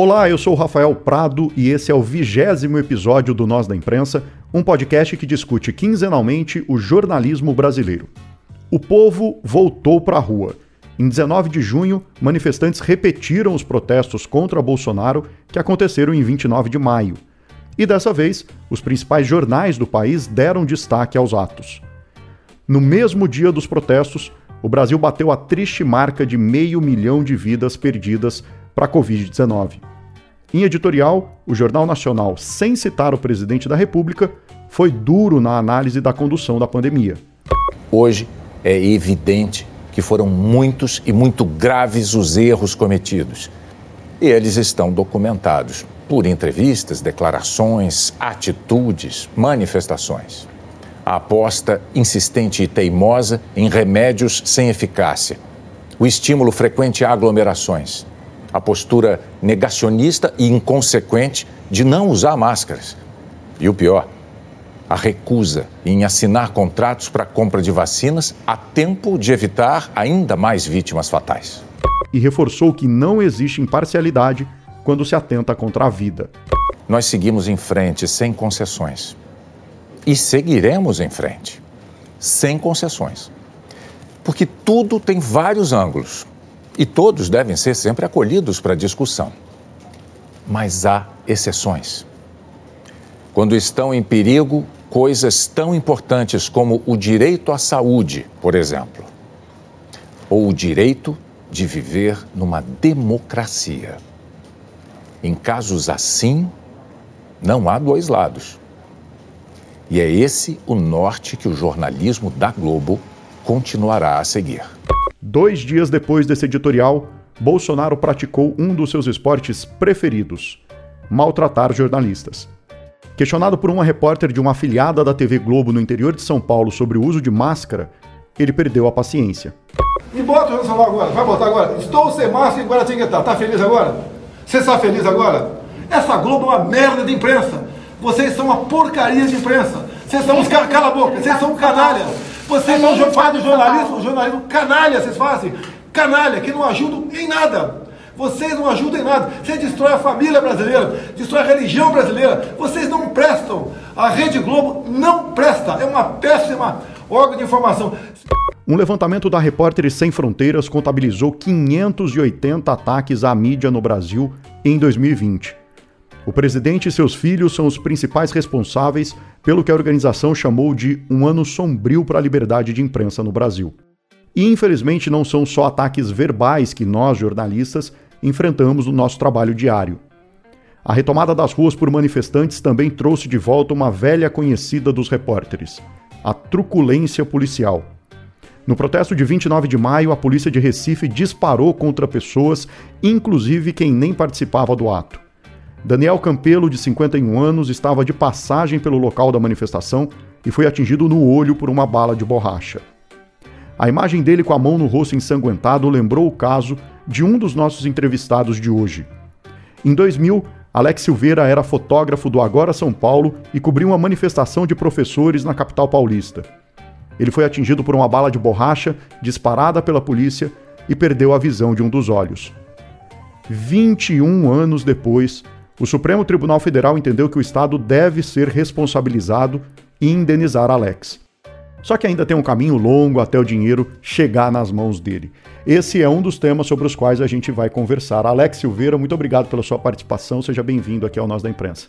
Olá, eu sou o Rafael Prado e esse é o vigésimo episódio do Nós da Imprensa, um podcast que discute quinzenalmente o jornalismo brasileiro. O povo voltou para a rua. Em 19 de junho, manifestantes repetiram os protestos contra Bolsonaro que aconteceram em 29 de maio. E dessa vez, os principais jornais do país deram destaque aos atos. No mesmo dia dos protestos, o Brasil bateu a triste marca de meio milhão de vidas perdidas para a Covid-19. Em editorial, o Jornal Nacional, sem citar o presidente da República, foi duro na análise da condução da pandemia. Hoje é evidente que foram muitos e muito graves os erros cometidos. E eles estão documentados por entrevistas, declarações, atitudes, manifestações. A aposta insistente e teimosa em remédios sem eficácia. O estímulo frequente a aglomerações a postura negacionista e inconsequente de não usar máscaras. E o pior, a recusa em assinar contratos para compra de vacinas a tempo de evitar ainda mais vítimas fatais. E reforçou que não existe imparcialidade quando se atenta contra a vida. Nós seguimos em frente sem concessões. E seguiremos em frente sem concessões. Porque tudo tem vários ângulos e todos devem ser sempre acolhidos para discussão. Mas há exceções. Quando estão em perigo coisas tão importantes como o direito à saúde, por exemplo, ou o direito de viver numa democracia. Em casos assim, não há dois lados. E é esse o norte que o jornalismo da Globo continuará a seguir. Dois dias depois desse editorial, Bolsonaro praticou um dos seus esportes preferidos: maltratar jornalistas. Questionado por uma repórter de uma afiliada da TV Globo no interior de São Paulo sobre o uso de máscara, ele perdeu a paciência. Me bota o celular agora, vai botar agora. Estou sem máscara em Guaratinguetá. Tá feliz agora? Você está feliz agora? Essa Globo é uma merda de imprensa. Vocês são uma porcaria de imprensa. Vocês são uns caras, cala a boca, vocês são canalhas. Vocês não fazem jornalismo, jornalismo canalha, vocês fazem. Canalha, que não ajudam em nada. Vocês não ajudam em nada. Você destrói a família brasileira, destrói a religião brasileira. Vocês não prestam. A Rede Globo não presta. É uma péssima órgão de informação. Um levantamento da Repórteres Sem Fronteiras contabilizou 580 ataques à mídia no Brasil em 2020. O presidente e seus filhos são os principais responsáveis pelo que a organização chamou de um ano sombrio para a liberdade de imprensa no Brasil. E infelizmente não são só ataques verbais que nós, jornalistas, enfrentamos no nosso trabalho diário. A retomada das ruas por manifestantes também trouxe de volta uma velha conhecida dos repórteres: a truculência policial. No protesto de 29 de maio, a polícia de Recife disparou contra pessoas, inclusive quem nem participava do ato. Daniel Campelo, de 51 anos, estava de passagem pelo local da manifestação e foi atingido no olho por uma bala de borracha. A imagem dele com a mão no rosto ensanguentado lembrou o caso de um dos nossos entrevistados de hoje. Em 2000, Alex Silveira era fotógrafo do Agora São Paulo e cobriu uma manifestação de professores na capital paulista. Ele foi atingido por uma bala de borracha disparada pela polícia e perdeu a visão de um dos olhos. 21 anos depois, o Supremo Tribunal Federal entendeu que o Estado deve ser responsabilizado e indenizar Alex. Só que ainda tem um caminho longo até o dinheiro chegar nas mãos dele. Esse é um dos temas sobre os quais a gente vai conversar. Alex Silveira, muito obrigado pela sua participação. Seja bem-vindo aqui ao Nós da Imprensa.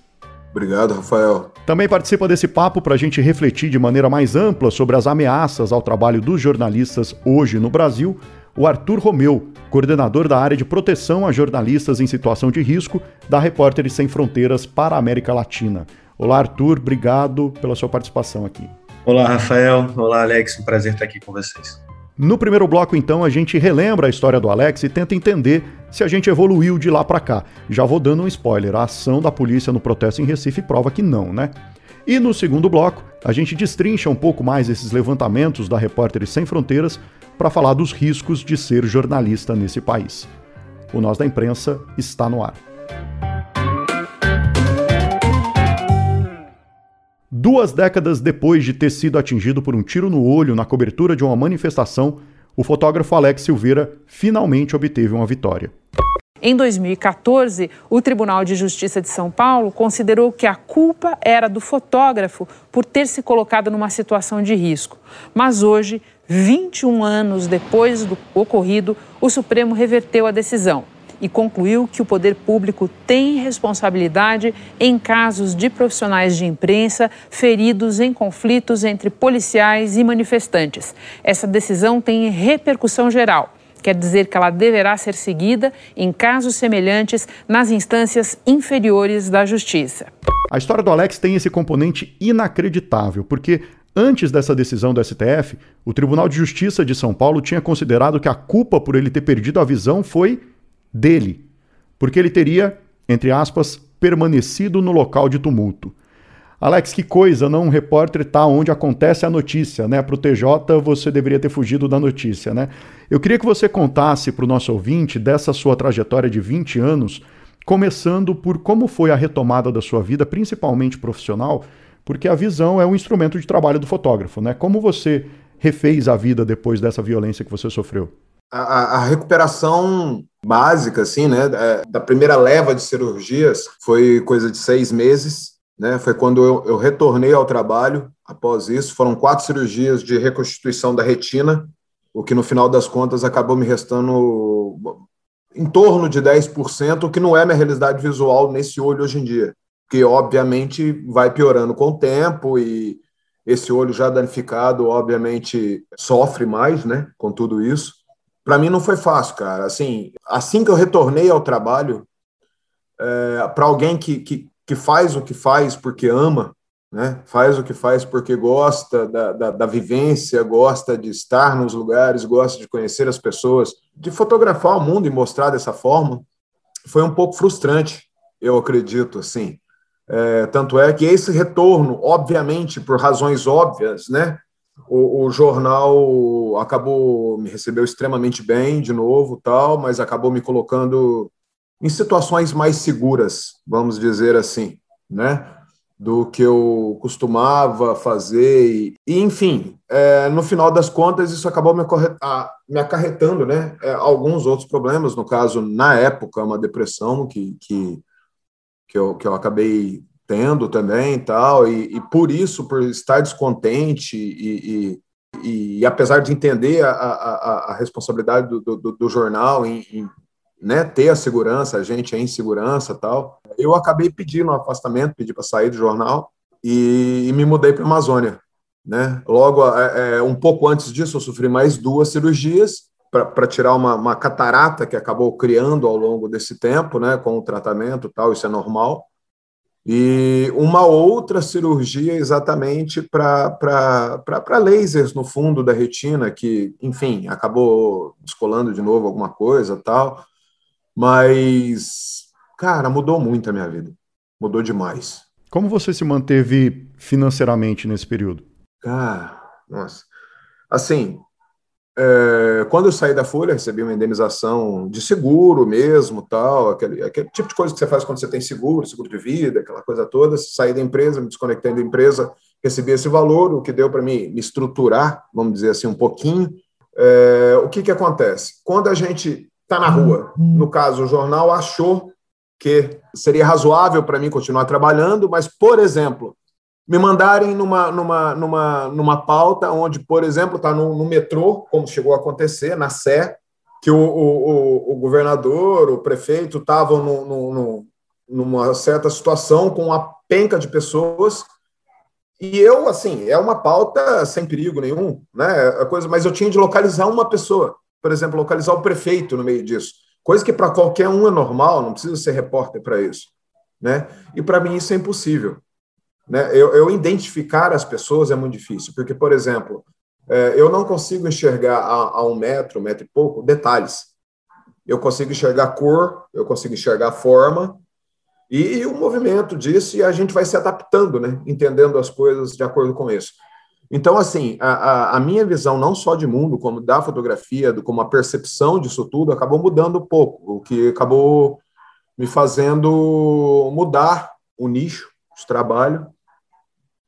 Obrigado, Rafael. Também participa desse papo para a gente refletir de maneira mais ampla sobre as ameaças ao trabalho dos jornalistas hoje no Brasil o Arthur Romeu, coordenador da área de proteção a jornalistas em situação de risco da Repórteres Sem Fronteiras para a América Latina. Olá, Arthur, obrigado pela sua participação aqui. Olá, Rafael. Olá, Alex. Um prazer estar aqui com vocês. No primeiro bloco, então, a gente relembra a história do Alex e tenta entender se a gente evoluiu de lá para cá. Já vou dando um spoiler: a ação da polícia no protesto em Recife prova que não, né? E no segundo bloco, a gente destrincha um pouco mais esses levantamentos da Repórteres Sem Fronteiras para falar dos riscos de ser jornalista nesse país. O Nós da Imprensa está no ar. Duas décadas depois de ter sido atingido por um tiro no olho na cobertura de uma manifestação, o fotógrafo Alex Silveira finalmente obteve uma vitória. Em 2014, o Tribunal de Justiça de São Paulo considerou que a culpa era do fotógrafo por ter se colocado numa situação de risco. Mas hoje, 21 anos depois do ocorrido, o Supremo reverteu a decisão e concluiu que o poder público tem responsabilidade em casos de profissionais de imprensa feridos em conflitos entre policiais e manifestantes. Essa decisão tem repercussão geral. Quer dizer que ela deverá ser seguida em casos semelhantes nas instâncias inferiores da justiça. A história do Alex tem esse componente inacreditável, porque Antes dessa decisão do STF, o Tribunal de Justiça de São Paulo tinha considerado que a culpa por ele ter perdido a visão foi dele, porque ele teria, entre aspas, permanecido no local de tumulto. Alex, que coisa, não um repórter tá onde acontece a notícia, né? Para o TJ você deveria ter fugido da notícia, né? Eu queria que você contasse para o nosso ouvinte dessa sua trajetória de 20 anos, começando por como foi a retomada da sua vida, principalmente profissional, porque a visão é um instrumento de trabalho do fotógrafo, né? Como você refez a vida depois dessa violência que você sofreu? A, a, recuperação básica, assim, né, é, da primeira leva de cirurgias foi coisa de seis meses, né, foi quando eu, eu retornei ao trabalho após isso, foram quatro cirurgias de reconstituição da retina, o que no final das contas acabou me restando em torno de 10%, o que não é minha realidade visual nesse olho hoje em dia, que obviamente vai piorando com o tempo e esse olho já danificado, obviamente, sofre mais, né, com tudo isso. Para mim não foi fácil, cara. Assim, assim que eu retornei ao trabalho, é, para alguém que, que, que faz o que faz porque ama, né? faz o que faz porque gosta da, da, da, vivência, gosta de estar nos lugares, gosta de conhecer as pessoas, de fotografar o mundo e mostrar dessa forma, foi um pouco frustrante, eu acredito, assim. É, tanto é que esse retorno, obviamente, por razões óbvias, né? O, o, jornal acabou me recebeu extremamente bem de novo, tal, mas acabou me colocando em situações mais seguras, vamos dizer assim, né? Do que eu costumava fazer. E, e enfim, é, no final das contas, isso acabou me, me acarretando, né? É, alguns outros problemas, no caso, na época, uma depressão que, que, que, eu, que eu acabei tendo também e tal, e, e por isso, por estar descontente e, e, e apesar de entender a, a, a responsabilidade do, do, do jornal em, em, né, ter a segurança, a gente é em segurança tal, eu acabei pedindo um afastamento, pedi para sair do jornal e, e me mudei para a Amazônia. Né? Logo, é, é, um pouco antes disso, eu sofri mais duas cirurgias para tirar uma, uma, catarata que acabou criando ao longo desse tempo, né, com o tratamento tal, isso é normal e uma outra cirurgia exatamente para lasers no fundo da retina, que, enfim, acabou descolando de novo alguma coisa tal. Mas, cara, mudou muito a minha vida. Mudou demais. Como você se manteve financeiramente nesse período? Cara, nossa. Assim, é, quando eu saí da Folha, recebi uma indenização de seguro mesmo, tal, aquele, aquele tipo de coisa que você faz quando você tem seguro, seguro de vida, aquela coisa toda. Saí da empresa, me desconectei da empresa, recebi esse valor, o que deu para me, me estruturar, vamos dizer assim, um pouquinho. É, o que, que acontece? Quando a gente está na rua, no caso, o jornal achou que seria razoável para mim continuar trabalhando, mas, por exemplo, me mandarem numa, numa, numa, numa pauta onde, por exemplo, está no, no, metrô, como chegou a acontecer, na Sé, que o, o, o governador, o prefeito estavam no, no, numa certa situação com uma penca de pessoas. E eu, assim, é uma pauta sem perigo nenhum, né? A coisa, mas eu tinha de localizar uma pessoa, por exemplo, localizar o prefeito no meio disso, coisa que para qualquer um é normal, não precisa ser repórter para isso, né? E para mim isso é impossível. Né? Eu, eu, identificar as pessoas é muito difícil, porque, por exemplo, é, eu não consigo enxergar a, a, um metro, um metro e pouco, detalhes. Eu consigo enxergar cor, eu consigo enxergar forma e, o movimento disso, e a gente vai se adaptando, né? entendendo as coisas de acordo com isso. Então, assim, a, a, minha visão não só de mundo, como da fotografia, do, como a percepção disso tudo, acabou mudando um pouco, o que acabou me fazendo mudar o nicho de trabalho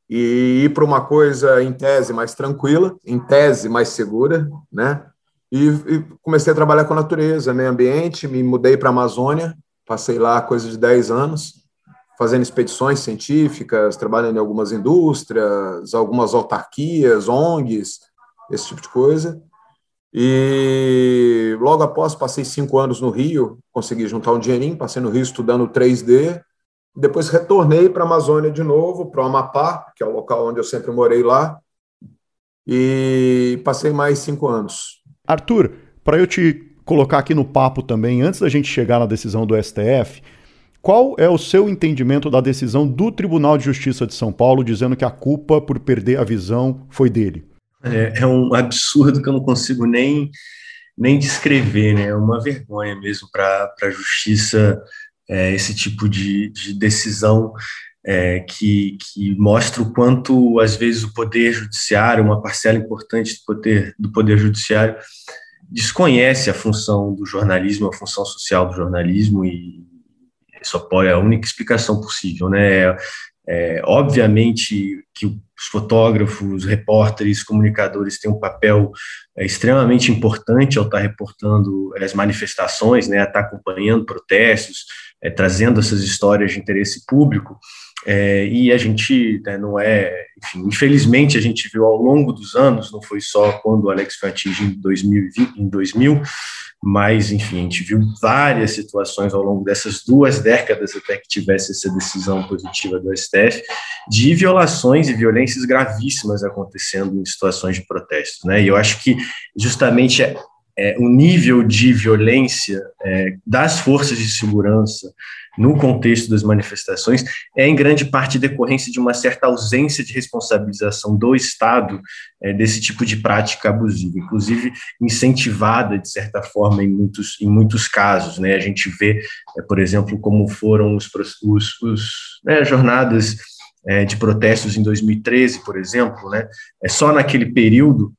e ir para uma coisa em tese mais tranquila, em tese mais segura, né? e, e, comecei a trabalhar com natureza, meio ambiente, me mudei para a Amazônia, passei lá coisa de 10 anos, fazendo expedições científicas, trabalhando em algumas indústrias, algumas autarquias, ONGs, esse tipo de coisa. E logo após, passei cinco anos no Rio, consegui juntar um dinheirinho, passei no Rio estudando 3D, depois retornei para a Amazônia de novo, para o Amapá, que é o local onde eu sempre morei lá, e passei mais cinco anos. Arthur, para eu te colocar aqui no papo também, antes da gente chegar na decisão do STF, qual é o seu entendimento da decisão do Tribunal de Justiça de São Paulo dizendo que a culpa por perder a visão foi dele? É, é um absurdo que eu não consigo nem, nem descrever, né? É uma vergonha mesmo para a justiça é, esse tipo de, de decisão é, que, que mostra o quanto, às vezes, o poder judiciário, uma parcela importante do poder, do poder judiciário, desconhece a função do jornalismo, a função social do jornalismo, e isso apoia a única explicação possível. Né? É, obviamente que os fotógrafos, repórteres, comunicadores têm um papel é, extremamente importante ao estar reportando as manifestações, né, estar acompanhando protestos, é, trazendo essas histórias de interesse público, é, e a gente né, não é, enfim, infelizmente a gente viu ao longo dos anos, não foi só quando o Alex foi atingido em 2020, em 2000, mas enfim, a gente viu várias situações ao longo dessas duas décadas até que tivesse essa decisão positiva do STF de violações e violências gravíssimas acontecendo em situações de protesto, né? E eu acho que justamente é, o nível de violência é, das forças de segurança no contexto das manifestações é em grande parte decorrência de uma certa ausência de responsabilização do Estado é, desse tipo de prática abusiva, inclusive incentivada de certa forma em muitos, em muitos casos, né? A gente vê, é, por exemplo, como foram os, os, os né, jornadas é, de protestos em 2013, por exemplo, né? É só naquele período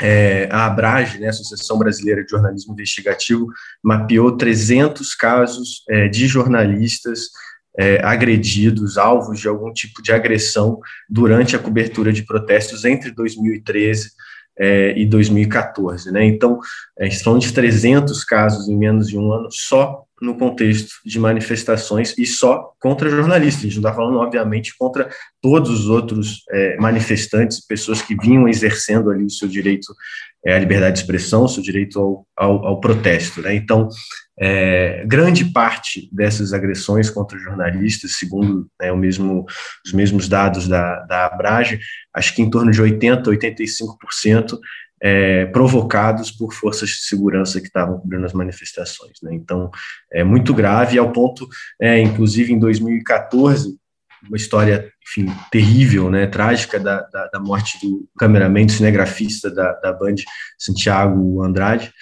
é, a Abrage, né, Associação Brasileira de Jornalismo Investigativo, mapeou 300 casos é, de jornalistas é, agredidos, alvos de algum tipo de agressão durante a cobertura de protestos entre 2013 é, e 2014. Né? Então, a gente falando de 300 casos em menos de um ano só no contexto de manifestações e só contra jornalistas. A gente não está falando, obviamente, contra todos os outros é, manifestantes, pessoas que vinham exercendo ali o seu direito é, à liberdade de expressão, seu direito ao, ao, ao protesto. Né? Então, é, grande parte dessas agressões contra jornalistas, segundo né, mesmo, os mesmos dados da, da Abrage, acho que em torno de 80%, 85% é, provocados por forças de segurança que estavam cobrindo as manifestações. Né? Então, é muito grave, ao ponto, é, inclusive em 2014, uma história, enfim, terrível, né, trágica da, da, da morte do cameraman, cinegrafista da, da Band, Santiago Andrade,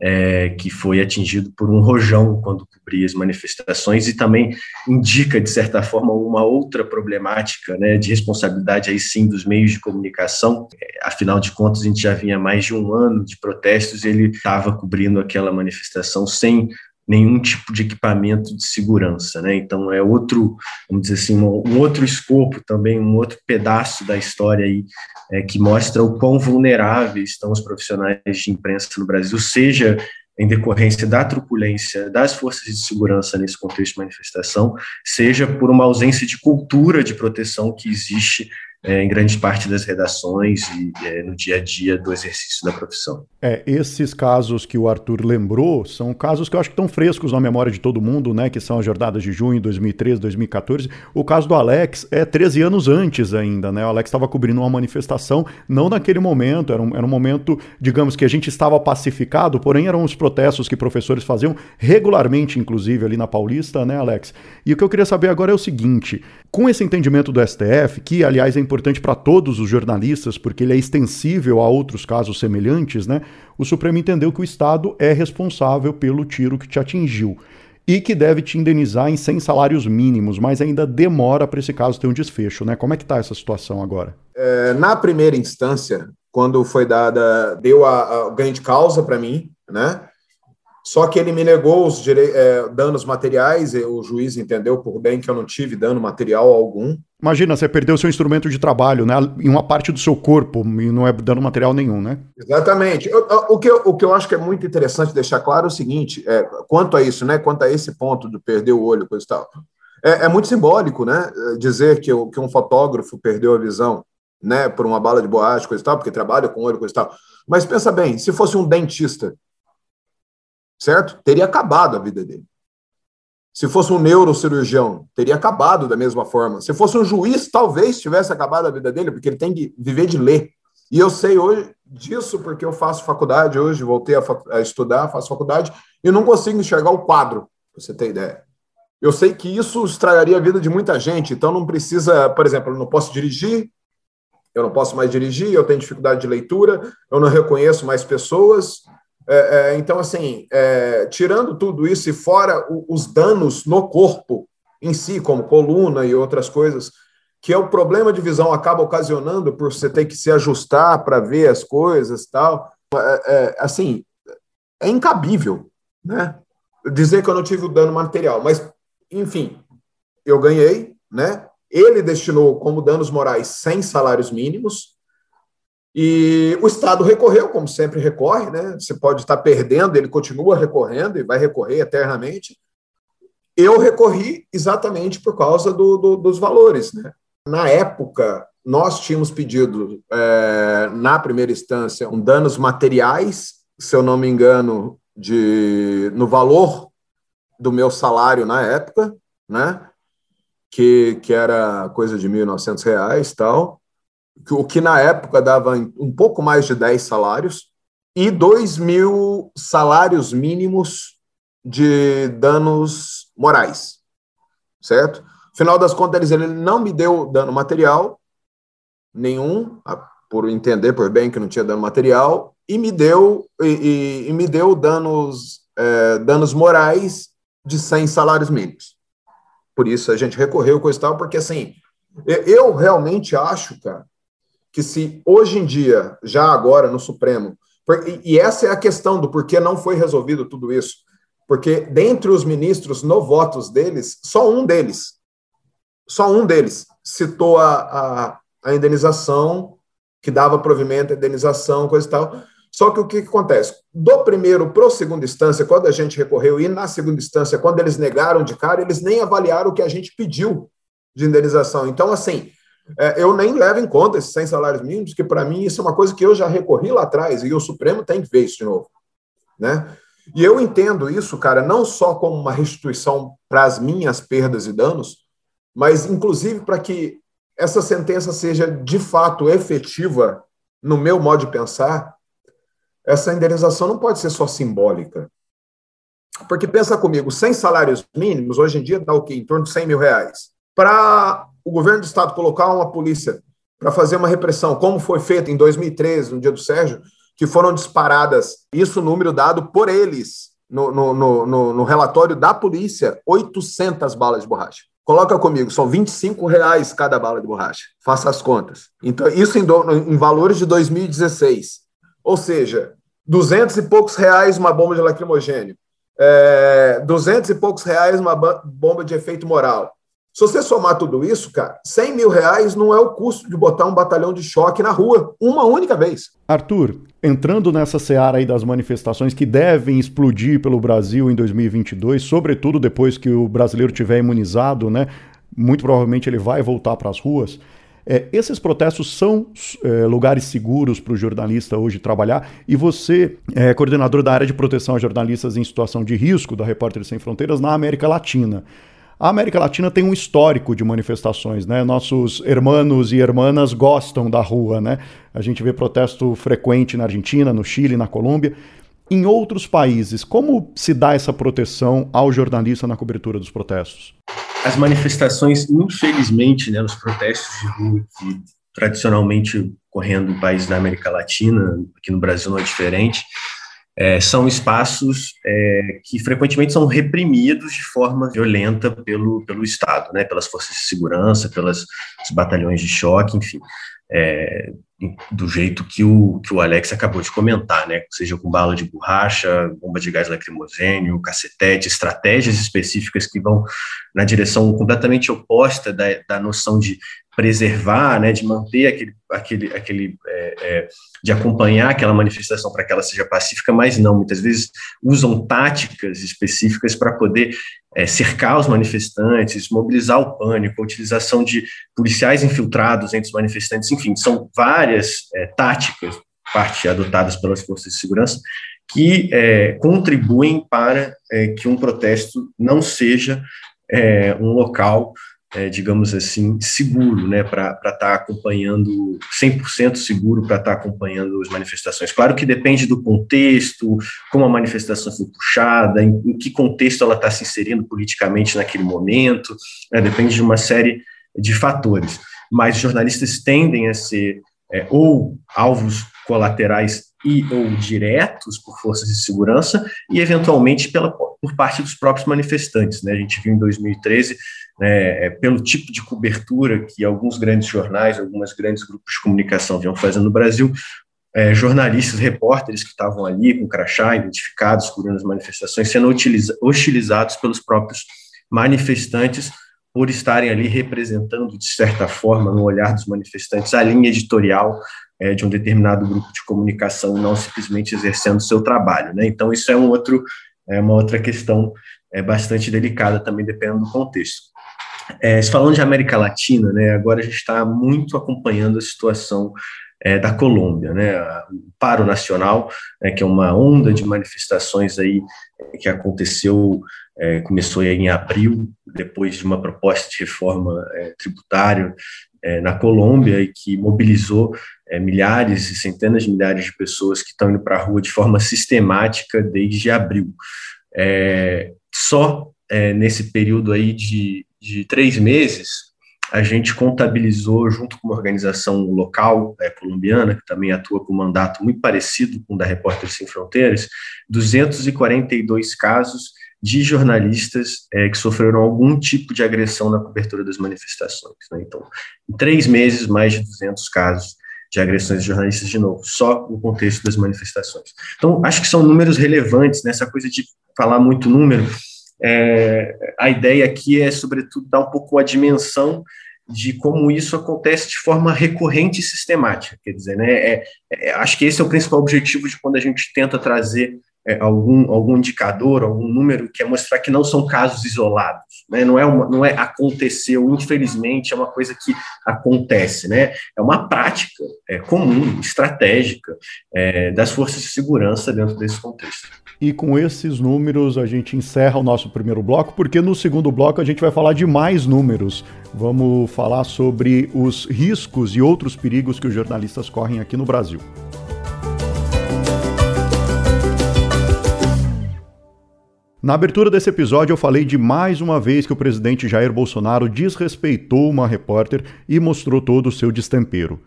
é, que foi atingido por um rojão quando cobria as manifestações e também indica, de certa forma, uma outra problemática né, de responsabilidade aí sim dos meios de comunicação. É, afinal de contas, a gente já vinha mais de um ano de protestos e ele estava cobrindo aquela manifestação sem nenhum tipo de equipamento de segurança, né? Então é outro, vamos dizer assim, um, outro escopo também, um outro pedaço da história aí é, que mostra o quão vulneráveis estão os profissionais de imprensa no Brasil, seja em decorrência da truculência das forças de segurança nesse contexto de manifestação, seja por uma ausência de cultura de proteção que existe é, em grande parte das redações e é, no dia a dia do exercício da profissão. É, esses casos que o Arthur lembrou são casos que eu acho que estão frescos na memória de todo mundo, né? Que são as jornadas de junho de 2013, 2014. O caso do Alex é 13 anos antes ainda, né? O Alex estava cobrindo uma manifestação, não naquele momento, era um, era um momento, digamos, que a gente estava pacificado, porém eram os protestos que professores faziam regularmente, inclusive, ali na Paulista, né, Alex? E o que eu queria saber agora é o seguinte: com esse entendimento do STF, que aliás é importante para todos os jornalistas, porque ele é extensível a outros casos semelhantes, né? O Supremo entendeu que o Estado é responsável pelo tiro que te atingiu e que deve te indenizar em 100 salários mínimos, mas ainda demora para esse caso ter um desfecho, né? Como é que está essa situação agora? É, na primeira instância, quando foi dada, deu a, a ganho de causa para mim, né? Só que ele me negou os é, danos materiais, e o juiz entendeu por bem que eu não tive dano material algum. Imagina, você perdeu seu instrumento de trabalho, né? Em uma parte do seu corpo, e não é dano material nenhum, né? Exatamente. o, que eu, o que eu acho que é muito interessante deixar claro é o seguinte: é, quanto a isso, né? Quanto a esse ponto de perder o olho, coisa e tal. É, é muito simbólico, né? Dizer que, que um fotógrafo perdeu a visão, né? Por uma bala de borracha, coisa e tal, porque trabalha com olho, coisa e tal. Mas pensa bem, se fosse um dentista certo? Teria acabado a vida dele. Se fosse um neurocirurgião, teria acabado da mesma forma. Se fosse um juiz, talvez tivesse acabado a vida dele, porque ele tem que viver de ler. E eu sei hoje disso porque eu faço faculdade hoje, voltei a, a estudar, faço faculdade, e não consigo enxergar o quadro, para você ter ideia. Eu sei que isso estragaria a vida de muita gente, então não precisa, por exemplo, eu não posso dirigir, eu não posso mais dirigir, eu tenho dificuldade de leitura, eu não reconheço mais pessoas, é, é, então, assim, é, tirando tudo isso e fora o, os danos no corpo em si, como coluna e outras coisas, que é o problema de visão acaba ocasionando por você ter que se ajustar para ver as coisas tal, é, é, assim, é incabível, né? Dizer que eu não tive o dano material, mas, enfim, eu ganhei, né? Ele destinou como danos morais 100 salários mínimos, e o Estado recorreu, como sempre recorre, né? Você pode estar perdendo, ele continua recorrendo e vai recorrer eternamente. Eu recorri exatamente por causa do, do, dos valores, né? Na época, nós tínhamos pedido, é, na primeira instância, um danos materiais, se eu não me engano, de, no valor do meu salário na época, né? Que, que era coisa de R$ 1.900 tal o que na época dava um pouco mais de 10 salários, e 2 mil salários mínimos de danos morais, certo? Final das contas, ele não me deu dano material nenhum, por entender por bem que não tinha dano material, e me deu, e, e, e me deu danos, é, danos morais de 100 salários mínimos. Por isso a gente recorreu com isso tal, porque assim, eu realmente acho, cara, que se hoje em dia, já agora no Supremo, e essa é a questão do porquê não foi resolvido tudo isso, porque dentre os ministros, no votos deles, só um deles, só um deles citou a, a, a indenização, que dava provimento à indenização, coisa e tal. Só que o que, acontece? Do primeiro para a segunda instância, quando a gente recorreu, e na segunda instância, quando eles negaram de cara, eles nem avaliaram o que a gente pediu de indenização. Então, assim, é, eu nem levo em conta esses 100 salários mínimos, que para mim isso é uma coisa que eu já recorri lá atrás e o Supremo tem que ver isso de novo. Né? E eu entendo isso, cara, não só como uma restituição para as minhas perdas e danos, mas inclusive para que essa sentença seja de fato efetiva no meu modo de pensar, essa indenização não pode ser só simbólica. Porque pensa comigo, 100 salários mínimos, hoje em dia dá o quê? Em torno de 100 mil reais. Para o governo do estado colocar uma polícia para fazer uma repressão, como foi feito em 2013, no dia do Sérgio, que foram disparadas, isso número dado por eles no, no, no, no relatório da polícia, 800 balas de borracha. Coloca comigo, são 25 reais cada bala de borracha. Faça as contas. Então, isso em, do, em valores de 2016. Ou seja, 200 e poucos reais uma bomba de lacrimogênio. É, 200 e poucos reais uma bomba de efeito moral. Se você somar tudo isso, cara, 100 mil reais não é o custo de botar um batalhão de choque na rua uma única vez. Arthur, entrando nessa seara aí das manifestações que devem explodir pelo Brasil em 2022, sobretudo depois que o brasileiro tiver imunizado, né? Muito provavelmente ele vai voltar para as ruas. É, esses protestos são é, lugares seguros para o jornalista hoje trabalhar e você é coordenador da área de proteção a jornalistas em situação de risco da Repórteres Sem Fronteiras na América Latina. A América Latina tem um histórico de manifestações, né? Nossos hermanos e hermanas gostam da rua, né? A gente vê protesto frequente na Argentina, no Chile, na Colômbia. Em outros países, como se dá essa proteção ao jornalista na cobertura dos protestos? As manifestações, infelizmente, né, os protestos de rua que tradicionalmente ocorrendo em países da América Latina, aqui no Brasil não é diferente, é, são espaços é, que frequentemente são reprimidos de forma violenta pelo, pelo Estado, né, pelas forças de segurança, pelas batalhões de choque, enfim. É, do jeito que o, que o Alex acabou de comentar, né? Seja com bala de borracha, bomba de gás lacrimogênio, cacetete, estratégias específicas que vão na direção completamente oposta da, da noção de preservar, né, de manter aquele, aquele, aquele é, é, de acompanhar aquela manifestação para que ela seja pacífica, mas não, muitas vezes usam táticas específicas para poder é, cercar os manifestantes, mobilizar o pânico, a utilização de policiais infiltrados entre os manifestantes, enfim, são várias é, táticas, parte adotadas pelas forças de segurança, que é, contribuem para é, que um protesto não seja um local é, digamos assim, seguro, né, para estar tá acompanhando, 100% seguro para estar tá acompanhando as manifestações. Claro que depende do contexto, como a manifestação foi puxada, em, em que contexto ela está se inserindo politicamente naquele momento, né, depende de uma série de fatores. Mas jornalistas tendem a ser é, ou alvos colaterais e ou diretos por forças de segurança e eventualmente pela, por parte dos próprios manifestantes. Né? A gente viu em 2013 né, é, pelo tipo de cobertura que alguns grandes jornais, alguns grandes grupos de comunicação vinham fazendo no Brasil, é, jornalistas, repórteres que estavam ali com crachá, identificados, cobrindo as manifestações, sendo hostilizados pelos próprios manifestantes por estarem ali representando, de certa forma, no olhar dos manifestantes, a linha editorial é, de um determinado grupo de comunicação, não simplesmente exercendo seu trabalho. Né? Então, isso é, um outro, é uma outra questão é, bastante delicada, também dependendo do contexto. É, falando de América Latina, né, agora a gente está muito acompanhando a situação é, da Colômbia, né, o Paro Nacional, né, que é uma onda de manifestações aí é, que aconteceu, é, começou em abril, depois de uma proposta de reforma é, tributária é, na Colômbia e que mobilizou é, milhares e centenas de milhares de pessoas que estão indo para a rua de forma sistemática desde abril. só nesse período aí de de três meses, a gente contabilizou, junto com uma organização local é, colombiana, que também atua com um mandato muito parecido com o da Repórteres Sem Fronteiras, 242 casos de jornalistas é, que sofreram algum tipo de agressão na cobertura das manifestações. Né? Então, em três meses, mais de 200 casos de agressões de jornalistas, de novo, só no contexto das manifestações. Então, acho que são números relevantes, nessa né? coisa de falar muito número, é, a ideia aqui é, sobretudo, dar um pouco a dimensão de como isso acontece de forma recorrente e sistemática. Quer dizer, né, é, é, acho que esse é o principal objetivo de quando a gente tenta trazer é, algum, algum indicador, algum número, que é mostrar que não são casos isolados, né? não, é uma, não é aconteceu, infelizmente, é uma coisa que acontece, né? é uma prática é, comum, estratégica é, das forças de segurança dentro desse contexto. E com esses números a gente encerra o nosso primeiro bloco, porque no segundo bloco a gente vai falar de mais números. Vamos falar sobre os riscos e outros perigos que os jornalistas correm aqui no Brasil. Na abertura desse episódio, eu falei de mais uma vez que o presidente Jair Bolsonaro desrespeitou uma repórter e mostrou todo o seu destempero.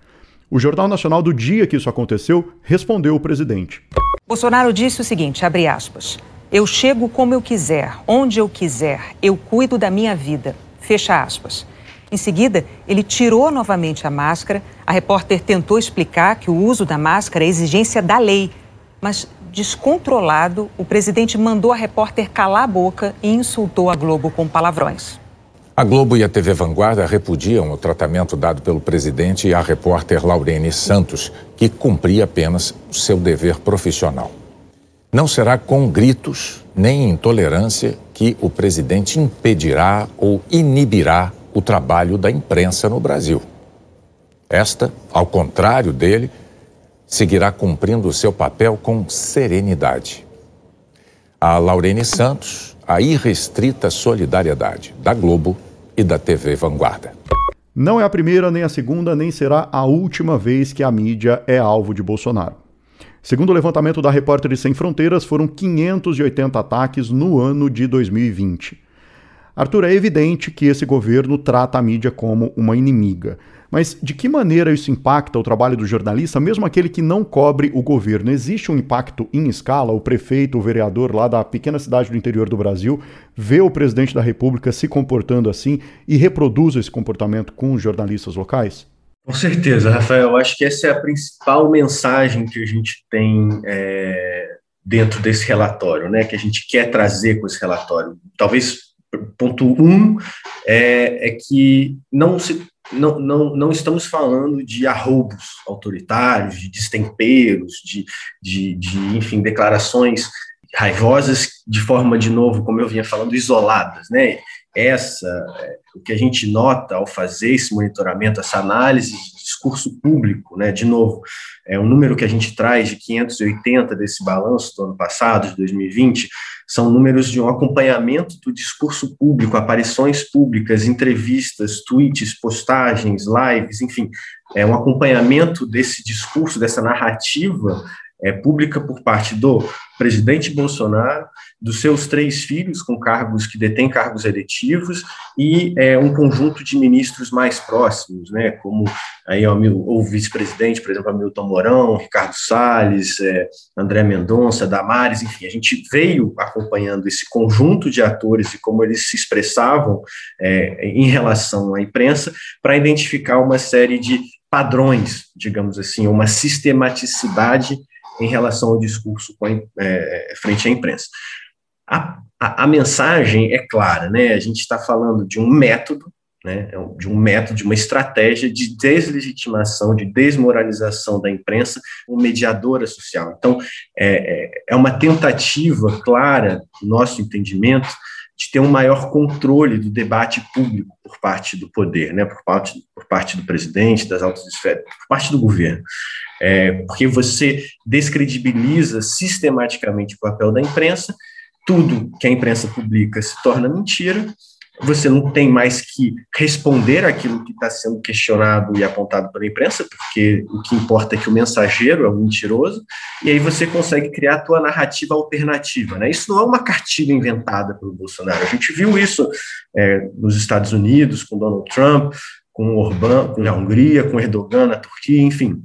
O Jornal Nacional do dia que isso aconteceu respondeu o presidente. Bolsonaro disse o seguinte, abre aspas: "Eu chego como eu quiser, onde eu quiser, eu cuido da minha vida." Fecha aspas. Em seguida, ele tirou novamente a máscara. A repórter tentou explicar que o uso da máscara é exigência da lei, mas descontrolado, o presidente mandou a repórter calar a boca e insultou a Globo com palavrões. A Globo e a TV Vanguarda repudiam o tratamento dado pelo presidente à repórter Laurene Santos, que cumpria apenas o seu dever profissional. Não será com gritos nem intolerância que o presidente impedirá ou inibirá o trabalho da imprensa no Brasil. Esta, ao contrário dele, seguirá cumprindo o seu papel com serenidade. A Laurene Santos, a irrestrita solidariedade da Globo e da TV Vanguarda. Não é a primeira, nem a segunda, nem será a última vez que a mídia é alvo de Bolsonaro. Segundo o levantamento da Repórteres Sem Fronteiras, foram 580 ataques no ano de 2020. Arthur, é evidente que esse governo trata a mídia como uma inimiga. Mas de que maneira isso impacta o trabalho do jornalista, mesmo aquele que não cobre o governo? Existe um impacto em escala? O prefeito, o vereador lá da pequena cidade do interior do Brasil vê o presidente da República se comportando assim e reproduz esse comportamento com os jornalistas locais? Com certeza, Rafael. Acho que essa é a principal mensagem que a gente tem é, dentro desse relatório, né? Que a gente quer trazer com esse relatório. Talvez ponto um é, é que não se não, não, não estamos falando de arroubos autoritários, de destemperos, de, de, de, enfim, declarações raivosas de forma, de novo, como eu vinha falando, isoladas, né? Essa, é, o que a gente nota ao fazer esse monitoramento, essa análise de discurso público, né? De novo, é um número que a gente traz de 580 desse balanço do ano passado, de 2020, são números de um acompanhamento do discurso público, aparições públicas, entrevistas, tweets, postagens, lives, enfim, é um acompanhamento desse discurso, dessa narrativa é, pública por parte do presidente Bolsonaro, dos seus três filhos com cargos que detêm cargos eletivos e é, um conjunto de ministros mais próximos, né, como aí ó, o vice-presidente, por exemplo, Hamilton Mourão, Ricardo Salles, é, André Mendonça, Damares, enfim, a gente veio acompanhando esse conjunto de atores e como eles se expressavam é, em relação à imprensa para identificar uma série de padrões, digamos assim, uma sistematicidade em relação ao discurso a, é, frente à imprensa. A, a, a, mensagem é clara, né? A gente está falando de um método, né? É de um método, de uma estratégia de deslegitimação, de desmoralização da imprensa, como mediadora social. Então, é, é, é uma tentativa clara, no nosso entendimento, de ter um maior controle do debate público por parte do poder, né, por, parte, por parte do presidente, das altas esferas, por parte do governo. É, porque você descredibiliza sistematicamente o papel da imprensa, tudo que a imprensa publica se torna mentira, você não tem mais que responder aquilo que está sendo questionado e apontado pela imprensa, porque o que importa é que o mensageiro é o mentiroso, e aí você consegue criar a tua narrativa alternativa. Né? Isso não é uma cartilha inventada pelo Bolsonaro. A gente viu isso é, nos Estados Unidos, com Donald Trump, com Orbán, com a Hungria, com Erdogan na Turquia, enfim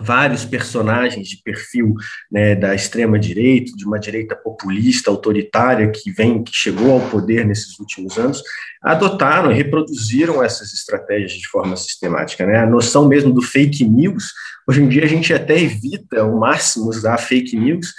vários personagens de perfil né, da extrema direita, de uma direita populista, autoritária que vem, que chegou ao poder nesses últimos anos, adotaram e reproduziram essas estratégias de forma sistemática. Né? A noção mesmo do fake news, hoje em dia a gente até evita ao máximo usar fake news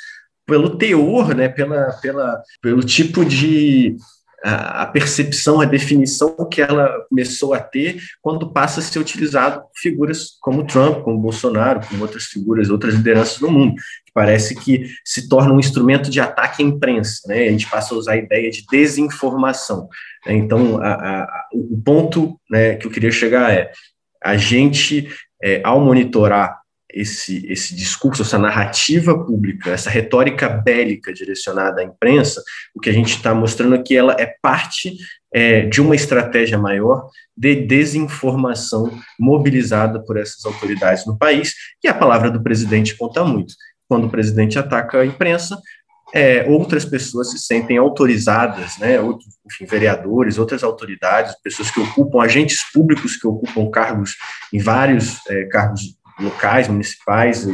pelo teor, né, pela, pela, pelo tipo de a, percepção, a definição que ela começou a ter quando passa a ser utilizado figuras como Trump, como Bolsonaro, como outras figuras, outras lideranças no mundo, que parece que se torna um instrumento de ataque à imprensa, né? A gente passa a usar a ideia de desinformação. Né? Então, a, a, o ponto né, que eu queria chegar é a gente, é, ao monitorar esse, esse discurso, essa narrativa pública, essa retórica bélica direcionada à imprensa, o que a gente está mostrando é que ela é parte é, de uma estratégia maior de desinformação mobilizada por essas autoridades no país, e a palavra do presidente conta muito. Quando o presidente ataca a imprensa, é, outras pessoas se sentem autorizadas, né, outros, enfim, vereadores, outras autoridades, pessoas que ocupam, agentes públicos que ocupam cargos em vários é, cargos locais, municipais,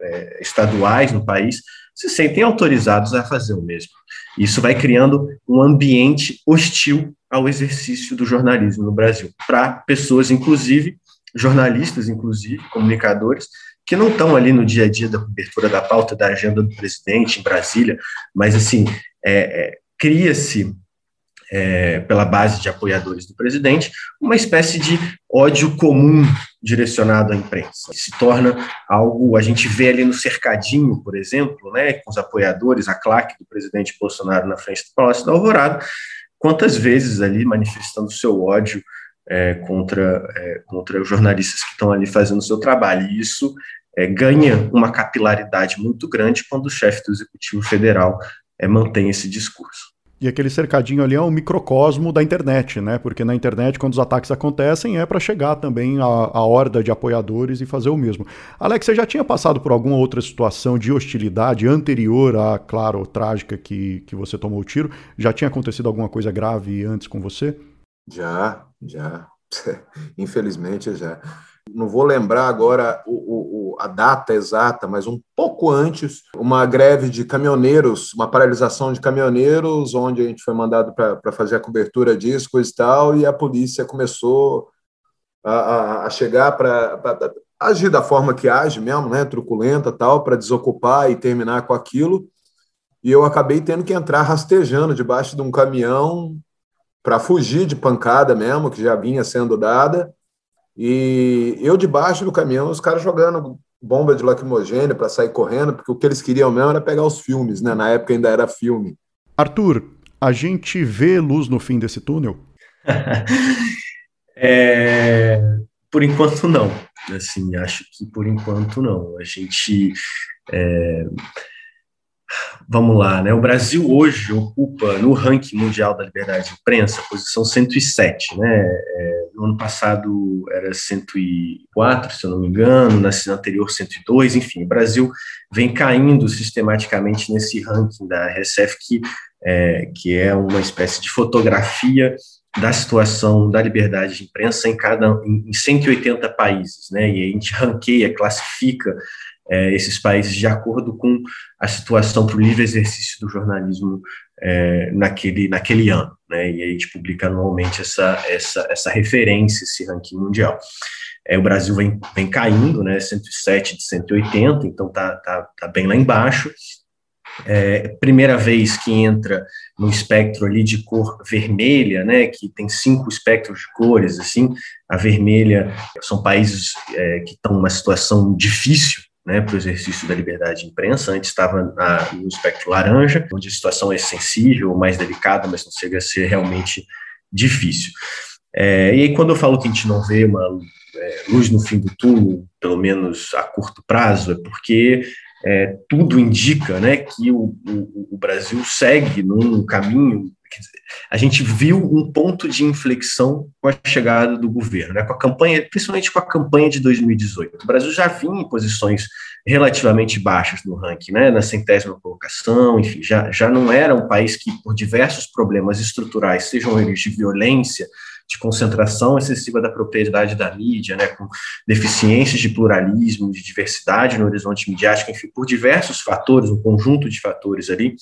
é, estaduais no país, se sentem autorizados a fazer o mesmo. Isso vai criando um ambiente hostil ao exercício do jornalismo no Brasil, para pessoas, inclusive, jornalistas, inclusive, comunicadores, que não estão ali no dia a dia da cobertura da pauta da agenda do presidente em Brasília, mas, assim, é, é, cria-se é, pela base de apoiadores do presidente, uma espécie de ódio comum direcionado à imprensa. Se torna algo, a gente vê ali no cercadinho, por exemplo, né, com os apoiadores, a claque do presidente Bolsonaro na frente do Palácio da Alvorada, quantas vezes ali manifestando seu ódio é, contra, é, contra os jornalistas que estão ali fazendo o seu trabalho. E isso é, ganha uma capilaridade muito grande quando o chefe do Executivo Federal é, mantém esse discurso. E aquele cercadinho ali é um microcosmo da internet, né? Porque na internet, quando os ataques acontecem, é para chegar também a, a horda de apoiadores e fazer o mesmo. Alex, você já tinha passado por alguma outra situação de hostilidade anterior à, claro, trágica que, que você tomou o tiro? Já tinha acontecido alguma coisa grave antes com você? Já, já. Infelizmente já não vou lembrar agora o, o, a data exata, mas um pouco antes, uma greve de caminhoneiros, uma paralisação de caminhoneiros, onde a gente foi mandado para fazer a cobertura disso, coisa e tal, e a polícia começou a, a, a chegar para agir da forma que age mesmo, né, truculenta tal, para desocupar e terminar com aquilo. E eu acabei tendo que entrar rastejando debaixo de um caminhão para fugir de pancada mesmo, que já vinha sendo dada. E eu debaixo do caminhão, os caras jogando bomba de lacrimogênio para sair correndo, porque o que eles queriam mesmo era pegar os filmes, né? Na época ainda era filme. Arthur, a gente vê luz no fim desse túnel? é, por enquanto não. Assim, acho que por enquanto não. A gente é, Vamos lá, né? O Brasil hoje ocupa no ranking mundial da liberdade de imprensa a posição 107, né? É, no ano passado era 104, se eu não me engano, na ano anterior 102, enfim, o Brasil vem caindo sistematicamente nesse ranking da RSF, que é, que é uma espécie de fotografia da situação da liberdade de imprensa em cada em 180 países, né? E a gente ranqueia, classifica é, esses países de acordo com a situação para o livre exercício do jornalismo é, naquele, naquele ano. Né, e a gente publica anualmente essa, essa, essa referência, esse ranking mundial. É, o Brasil vem, vem caindo, né, 107 de 180, então está tá, tá bem lá embaixo. É, primeira vez que entra no espectro ali de cor vermelha, né, que tem cinco espectros de cores, assim, a vermelha são países é, que estão numa situação difícil, né, para o exercício da liberdade de imprensa. Antes estava na, no espectro laranja, onde a situação é sensível, mais delicada, mas não chega a ser realmente difícil. É, e aí, quando eu falo que a gente não vê uma é, luz no fim do túnel, pelo menos a curto prazo, é porque é, tudo indica né, que o, o, o Brasil segue num caminho a gente viu um ponto de inflexão com a chegada do governo, né, com a campanha, principalmente com a campanha de 2018. O Brasil já vinha em posições relativamente baixas no ranking, né, na centésima colocação, enfim, já, já não era um país que, por diversos problemas estruturais, sejam eles de violência, de concentração excessiva da propriedade da mídia, né, com deficiências de pluralismo, de diversidade no horizonte midiático, enfim, por diversos fatores, um conjunto de fatores ali,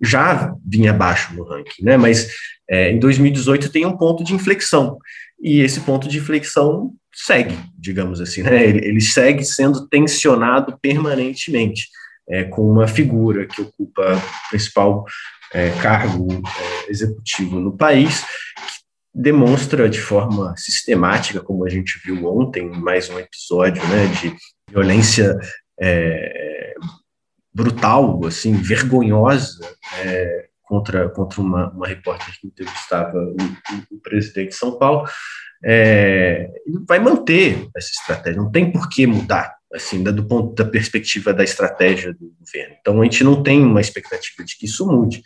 já vinha abaixo no ranking, né, mas é, em 2018 tem um ponto de inflexão, e esse ponto de inflexão segue, digamos assim, né, ele, ele segue sendo tensionado permanentemente, é, com uma figura que ocupa o principal é, cargo é, executivo no país, demonstra de forma sistemática, como a gente viu ontem, mais um episódio né, de violência é, brutal, assim, vergonhosa é, contra, contra uma, uma repórter que entrevistava o, o, o presidente de São Paulo, é, vai manter essa estratégia, não tem por que mudar, assim, do ponto da perspectiva da estratégia do governo. Então, a gente não tem uma expectativa de que isso mude.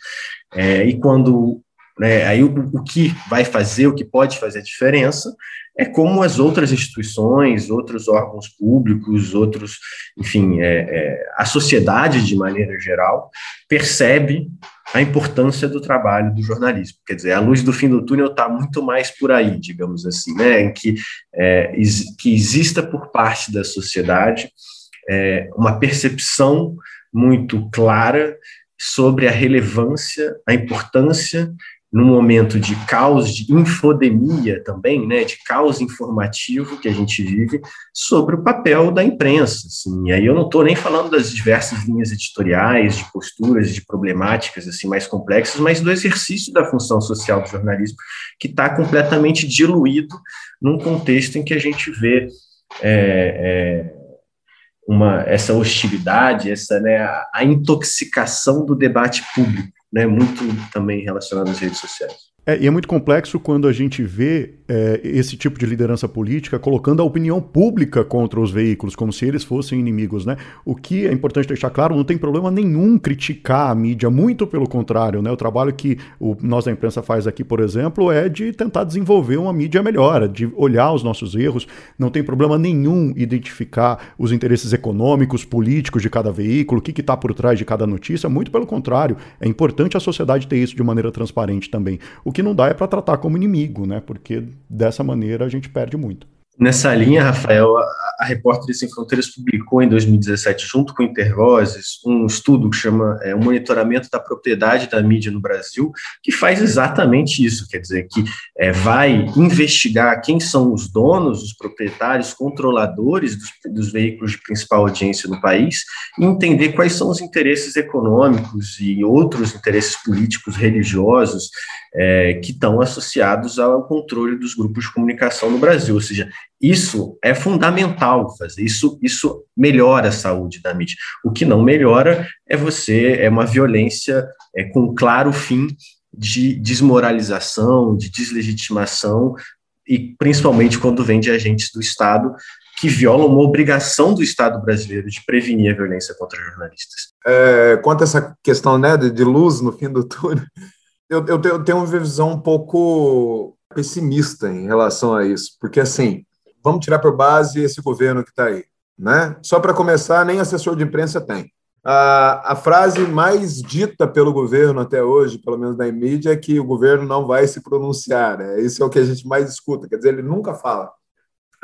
É, e quando né? Aí o, o que vai fazer, o que pode fazer a diferença é como as outras instituições, outros órgãos públicos, outros, enfim, é, é, a sociedade de maneira geral percebe a importância do trabalho do jornalismo. Quer dizer, a luz do fim do túnel está muito mais por aí, digamos assim, né? Em que, é, que exista por parte da sociedade é, uma percepção muito clara sobre a relevância, a importância num momento de caos, de infodemia também, né, de caos informativo que a gente vive, sobre o papel da imprensa. Assim. E aí eu não estou nem falando das diversas linhas editoriais, de posturas, de problemáticas assim mais complexas, mas do exercício da função social do jornalismo, que está completamente diluído num contexto em que a gente vê é, é, uma, essa hostilidade, essa, né, a, a intoxicação do debate público né, muito também relacionado às redes sociais. É, e é muito complexo quando a gente vê é, esse tipo de liderança política colocando a opinião pública contra os veículos, como se eles fossem inimigos, né? O que é importante deixar claro, não tem problema nenhum criticar a mídia, muito pelo contrário, né? O trabalho que o, nós da imprensa faz aqui, por exemplo, é de tentar desenvolver uma mídia melhor, de olhar os nossos erros, não tem problema nenhum identificar os interesses econômicos, políticos de cada veículo, o que está por trás de cada notícia, muito pelo contrário, é importante a sociedade ter isso de maneira transparente também. O que não dá é para tratar como inimigo, né? Porque dessa maneira a gente perde muito. Nessa linha, Rafael, a Repórteres Sem Fronteiras publicou em 2017, junto com Intervozes, um estudo que chama é, o Monitoramento da Propriedade da Mídia no Brasil, que faz exatamente isso, quer dizer, que é, vai investigar quem são os donos, os proprietários, controladores dos, dos veículos de principal audiência no país, e entender quais são os interesses econômicos e outros interesses políticos, religiosos, é, que estão associados ao controle dos grupos de comunicação no Brasil. Ou seja, isso é fundamental fazer, isso, isso melhora a saúde da mídia. O que não melhora é você, é uma violência é, com claro fim de desmoralização, de deslegitimação, e principalmente quando vem de agentes do Estado que violam uma obrigação do Estado brasileiro de prevenir a violência contra jornalistas. É, quanto a essa questão né, de, luz no fim do túnel, eu, eu tenho uma visão um pouco pessimista em relação a isso, porque assim, vamos tirar por base esse governo que está aí. Né? Só para começar, nem assessor de imprensa tem. A, a frase mais dita pelo governo até hoje, pelo menos na mídia, é que o governo não vai se pronunciar. Né? Isso é o que a gente mais escuta, quer dizer, ele nunca fala.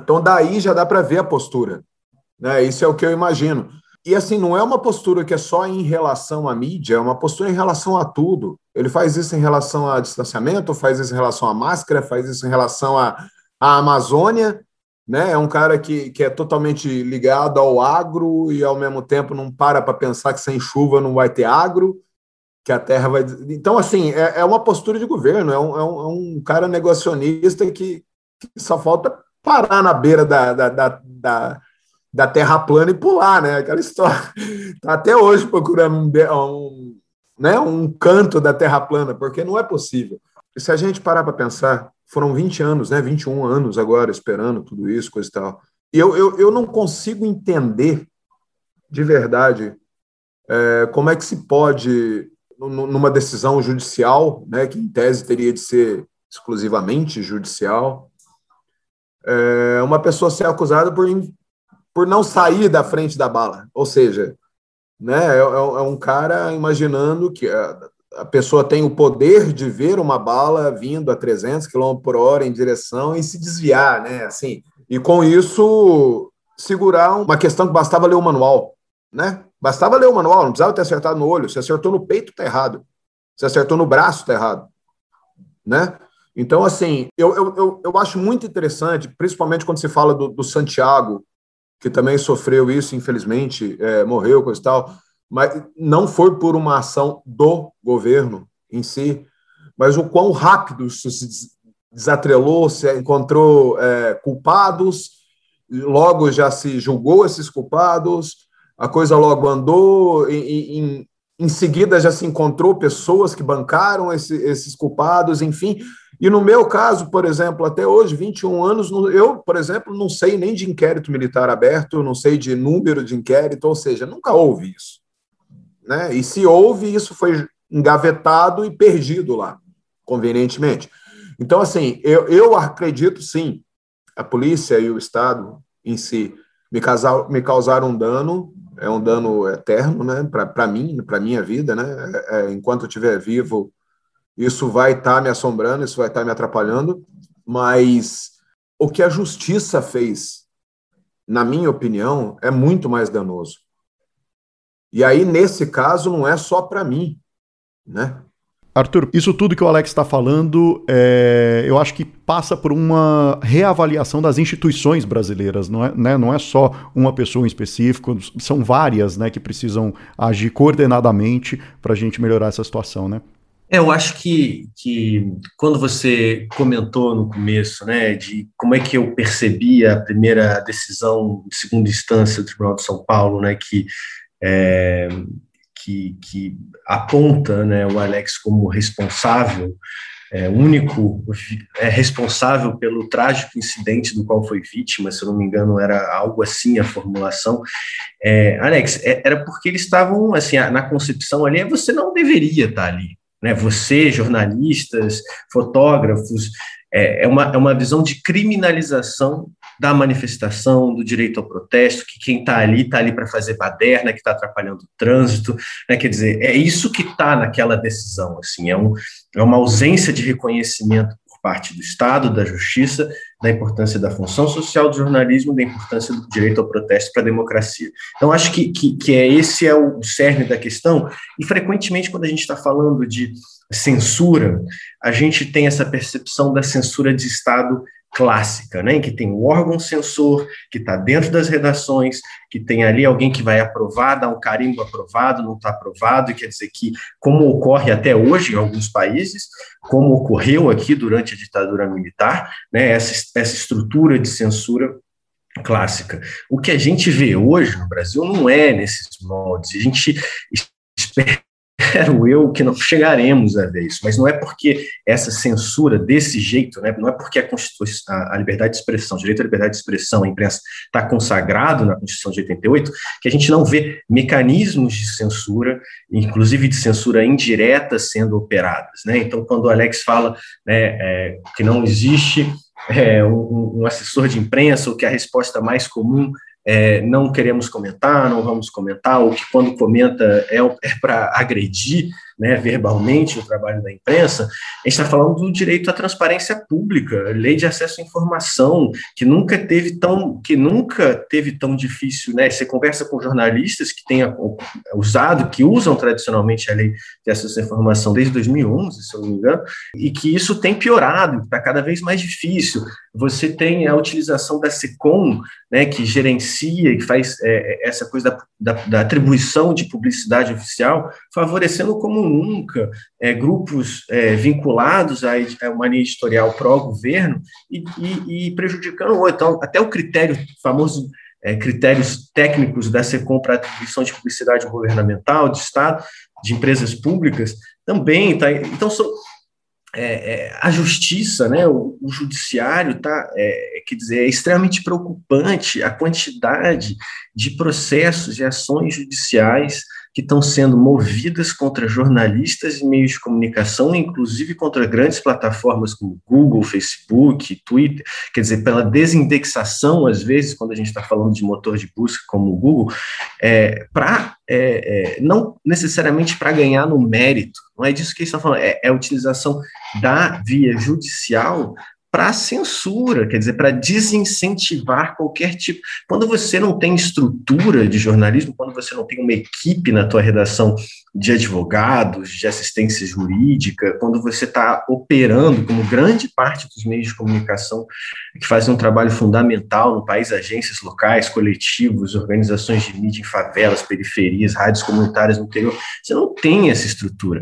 Então, daí já dá para ver a postura. Né? Isso é o que eu imagino. E assim, não é uma postura que é só em relação à mídia, é uma postura em relação a tudo. Ele faz isso em relação a distanciamento, faz isso em relação à máscara, faz isso em relação à, à Amazônia, né? É um cara que, que é totalmente ligado ao agro e, ao mesmo tempo, não para para pensar que sem chuva não vai ter agro, que a terra vai. Então, assim, é, é uma postura de governo, é um, é um, é um cara negacionista que, que, só falta parar na beira da, da, da, da, da terra plana e pular, né? Aquela história. Está até hoje procurando um, um, né, um canto da terra plana, porque não é possível. E se a gente parar para pensar, foram 20 anos, né, 21 anos agora esperando tudo isso, coisa e tal. E eu, eu, eu não consigo entender de verdade é, como é que se pode, numa decisão judicial, né, que em tese teria de ser exclusivamente judicial, é, uma pessoa ser acusada por, por não sair da frente da bala. Ou seja, né, é, é, é um cara imaginando que a pessoa tem o poder de ver uma bala vindo a 300 km por hora em direção e se desviar, né? Assim, e com isso segurar uma questão que bastava ler o manual, né? Bastava ler o manual, não precisava ter acertado no olho. Se acertou no peito, tá errado. Se acertou no braço, tá errado, né? Então, assim, eu, eu, eu, eu acho muito interessante, principalmente quando se fala do, do Santiago, que também sofreu isso, infelizmente, é, morreu, coisa e tal mas não foi por uma ação do governo em si, mas o quão rápido isso se desatrelou, se encontrou é, culpados, logo já se julgou esses culpados, a coisa logo andou, em, em, seguida já se encontrou pessoas que bancaram esse, esses culpados, enfim. E no meu caso, por exemplo, até hoje, 21 anos, eu, por exemplo, não sei nem de inquérito militar aberto, não sei de número de inquérito, ou seja, nunca houve isso. Né? E se houve, isso foi engavetado e perdido lá, convenientemente. Então, assim, eu, eu acredito sim, a polícia e o Estado em si me, me causaram um dano, é um dano eterno, né, para mim, para minha vida, né, é, é, enquanto eu estiver vivo, isso vai estar tá me assombrando, isso vai estar tá me atrapalhando, mas o que a justiça fez, na minha opinião, é muito mais danoso. E aí, nesse caso, não é só para mim, né? Arthur, isso tudo que o Alex está falando, é, eu acho que passa por uma reavaliação das instituições brasileiras, não é, né? não é só uma pessoa em específico, são várias né, que precisam agir coordenadamente para a gente melhorar essa situação, né? É, eu acho que, que quando você comentou no começo, né, de como é que eu percebia a primeira decisão de segunda instância do Tribunal de São Paulo, né, que é, que, que, aponta né, o Alex como responsável, é, único é responsável pelo trágico incidente do qual foi vítima, se eu não me engano, era algo assim a formulação. É, Alex, é, era porque eles estavam, assim, na concepção ali, você não deveria estar ali. Né? Você, jornalistas, fotógrafos, é, é, uma, é uma visão de criminalização da manifestação, do direito ao protesto, que quem está ali está ali para fazer baderna, que está atrapalhando o trânsito, né? quer dizer, é isso que está naquela decisão, assim, é, um, é uma ausência de reconhecimento por parte do Estado, da Justiça, da importância da função social do jornalismo, da importância do direito ao protesto para a democracia. Então, acho que, que, que é, esse é o cerne da questão, e frequentemente, quando a gente está falando de censura, a gente tem essa percepção da censura de Estado clássica, né, em que tem um órgão censor que está dentro das redações, que tem ali alguém que vai aprovar, dar um carimbo aprovado, não está aprovado, e quer dizer que, como ocorre até hoje em alguns países, como ocorreu aqui durante a ditadura militar, né, essa, essa estrutura de censura clássica. O que a gente vê hoje no Brasil não é nesses moldes, a gente espera espero eu que não chegaremos a ver isso, mas não é porque essa censura desse jeito, né, não é porque a, a, a liberdade de expressão, o direito à liberdade de expressão, a imprensa está consagrado na Constituição de 88, que a gente não vê mecanismos de censura, inclusive de censura indireta, sendo operadas. Né? Então, quando o Alex fala né, é, que não existe é, um, um, assessor de imprensa, ou que a resposta mais comum é, não queremos comentar, não vamos comentar, ou que quando comenta é, é para agredir né, verbalmente o trabalho da imprensa, a gente está falando do direito à transparência pública, lei de acesso à informação, que nunca teve tão, que nunca teve tão difícil, né? Você conversa com jornalistas que têm usado, que usam tradicionalmente a lei de acesso à informação desde 2011, se eu não me engano, e que isso tem piorado, está cada vez mais difícil. Você tem a utilização da SECOM, né, que gerencia e faz é, essa coisa da, da, da atribuição de publicidade oficial, favorecendo como nunca é, grupos é, vinculados a, uma linha editorial pró-governo e, e, e, prejudicando, então, até o critério, famoso é, critérios técnicos da SECOM para atribuição de publicidade governamental, de Estado, de empresas públicas, também tá, então são, é, é, a justiça, né, o, o judiciário, tá, é, quer dizer, é extremamente preocupante a quantidade de processos e ações judiciais que estão sendo movidas contra jornalistas e meios de comunicação, inclusive contra grandes plataformas como Google, Facebook, Twitter, quer dizer, pela desindexação, às vezes, quando a gente está falando de motor de busca como o Google, é, para é, é, não necessariamente para ganhar no mérito, não é disso que eles estão falando, é, é a utilização da via judicial para censura, quer dizer, para desincentivar qualquer tipo. Quando você não tem estrutura de jornalismo, quando você não tem uma equipe na tua redação de advogados, de assistência jurídica, quando você está operando, como grande parte dos meios de comunicação que fazem um trabalho fundamental no país, agências locais, coletivos, organizações de mídia em favelas, periferias, rádios comunitárias no interior, você não tem essa estrutura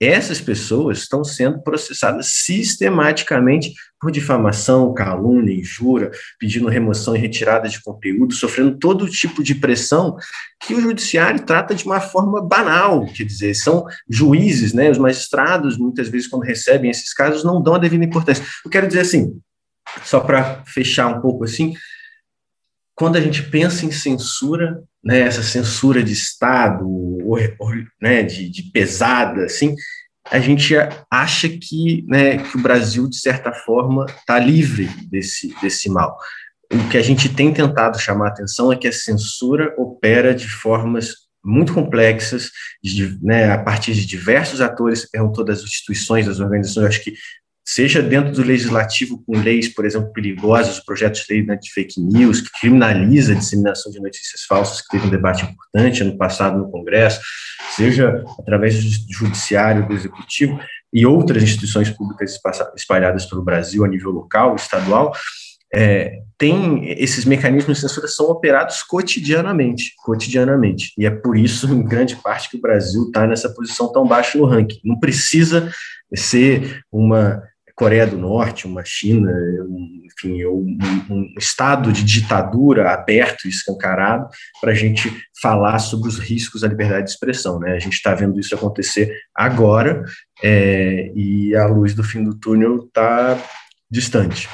essas pessoas estão sendo processadas sistematicamente por difamação, calúnia, injúria, pedindo remoção e retirada de conteúdo, sofrendo todo tipo de pressão que o judiciário trata de uma forma banal, quer dizer, são juízes, né, os magistrados, muitas vezes, quando recebem esses casos, não dão a devida importância. Eu quero dizer assim, só para fechar um pouco assim, quando a gente pensa em censura, né, essa censura de Estado, né, de, de, pesada, assim, a gente acha que, né, que o Brasil, de certa forma, está livre desse, desse mal. O que a gente tem tentado chamar a atenção é que a censura opera de formas muito complexas, de, né, a partir de diversos atores, você perguntou das instituições, das organizações, acho que seja dentro do legislativo com leis, por exemplo, perigosas, projetos de lei né, de fake news, que criminaliza a disseminação de notícias falsas, que teve um debate importante ano passado no Congresso, seja através do judiciário, do executivo e outras instituições públicas espalhadas pelo Brasil a nível local, estadual, é, tem esses mecanismos de censura são operados cotidianamente, cotidianamente, e é por isso, em grande parte, que o Brasil está nessa posição tão baixa no ranking. Não precisa ser uma Coreia do Norte, uma China, enfim, um, um estado de ditadura aberto e escancarado para a gente falar sobre os riscos da liberdade de expressão. Né? A gente está vendo isso acontecer agora é, e a luz do fim do túnel está distante.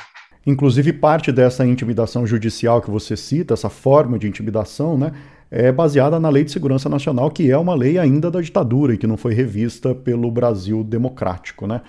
Inclusive, parte dessa intimidação judicial que você cita, essa forma de intimidação, né, é baseada na Lei de Segurança Nacional, que é uma lei ainda da ditadura e que não foi revista pelo Brasil democrático. Né?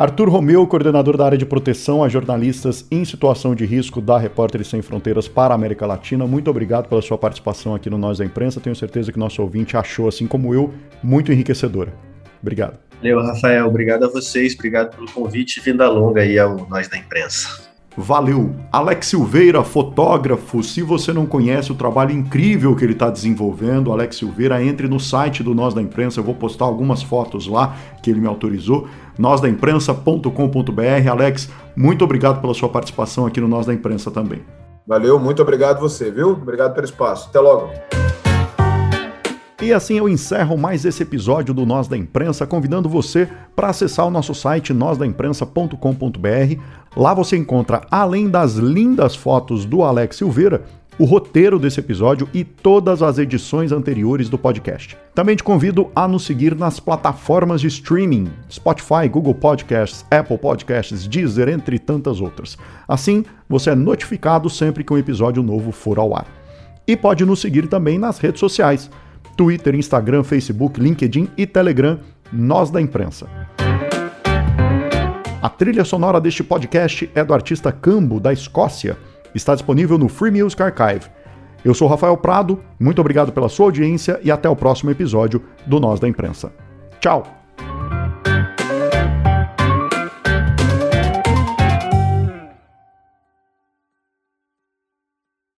Arthur Romeu, coordenador da área de proteção a jornalistas em situação de risco da Repórteres Sem Fronteiras para a América Latina, muito obrigado pela sua participação aqui no Nós da Imprensa. Tenho certeza que nosso ouvinte achou, assim como eu, muito enriquecedora. Obrigado. Valeu, Rafael. Obrigado a vocês. Obrigado pelo convite vinda longa aí ao Nós da Imprensa. Valeu! Alex Silveira, fotógrafo. Se você não conhece o trabalho incrível que ele está desenvolvendo, Alex Silveira, entre no site do Nós da Imprensa. Eu vou postar algumas fotos lá que ele me autorizou. nósdaimprensa.com.br. Alex, muito obrigado pela sua participação aqui no Nós da Imprensa também. Valeu, muito obrigado você, viu? Obrigado pelo espaço. Até logo. E assim eu encerro mais esse episódio do Nós da Imprensa, convidando você para acessar o nosso site nósdaimprensa.com.br. Lá você encontra, além das lindas fotos do Alex Silveira, o roteiro desse episódio e todas as edições anteriores do podcast. Também te convido a nos seguir nas plataformas de streaming: Spotify, Google Podcasts, Apple Podcasts, Deezer, entre tantas outras. Assim, você é notificado sempre que um episódio novo for ao ar. E pode nos seguir também nas redes sociais. Twitter, Instagram, Facebook, LinkedIn e Telegram, Nós da Imprensa. A trilha sonora deste podcast é do artista Cambo, da Escócia. Está disponível no Free Music Archive. Eu sou Rafael Prado, muito obrigado pela sua audiência e até o próximo episódio do Nós da Imprensa. Tchau!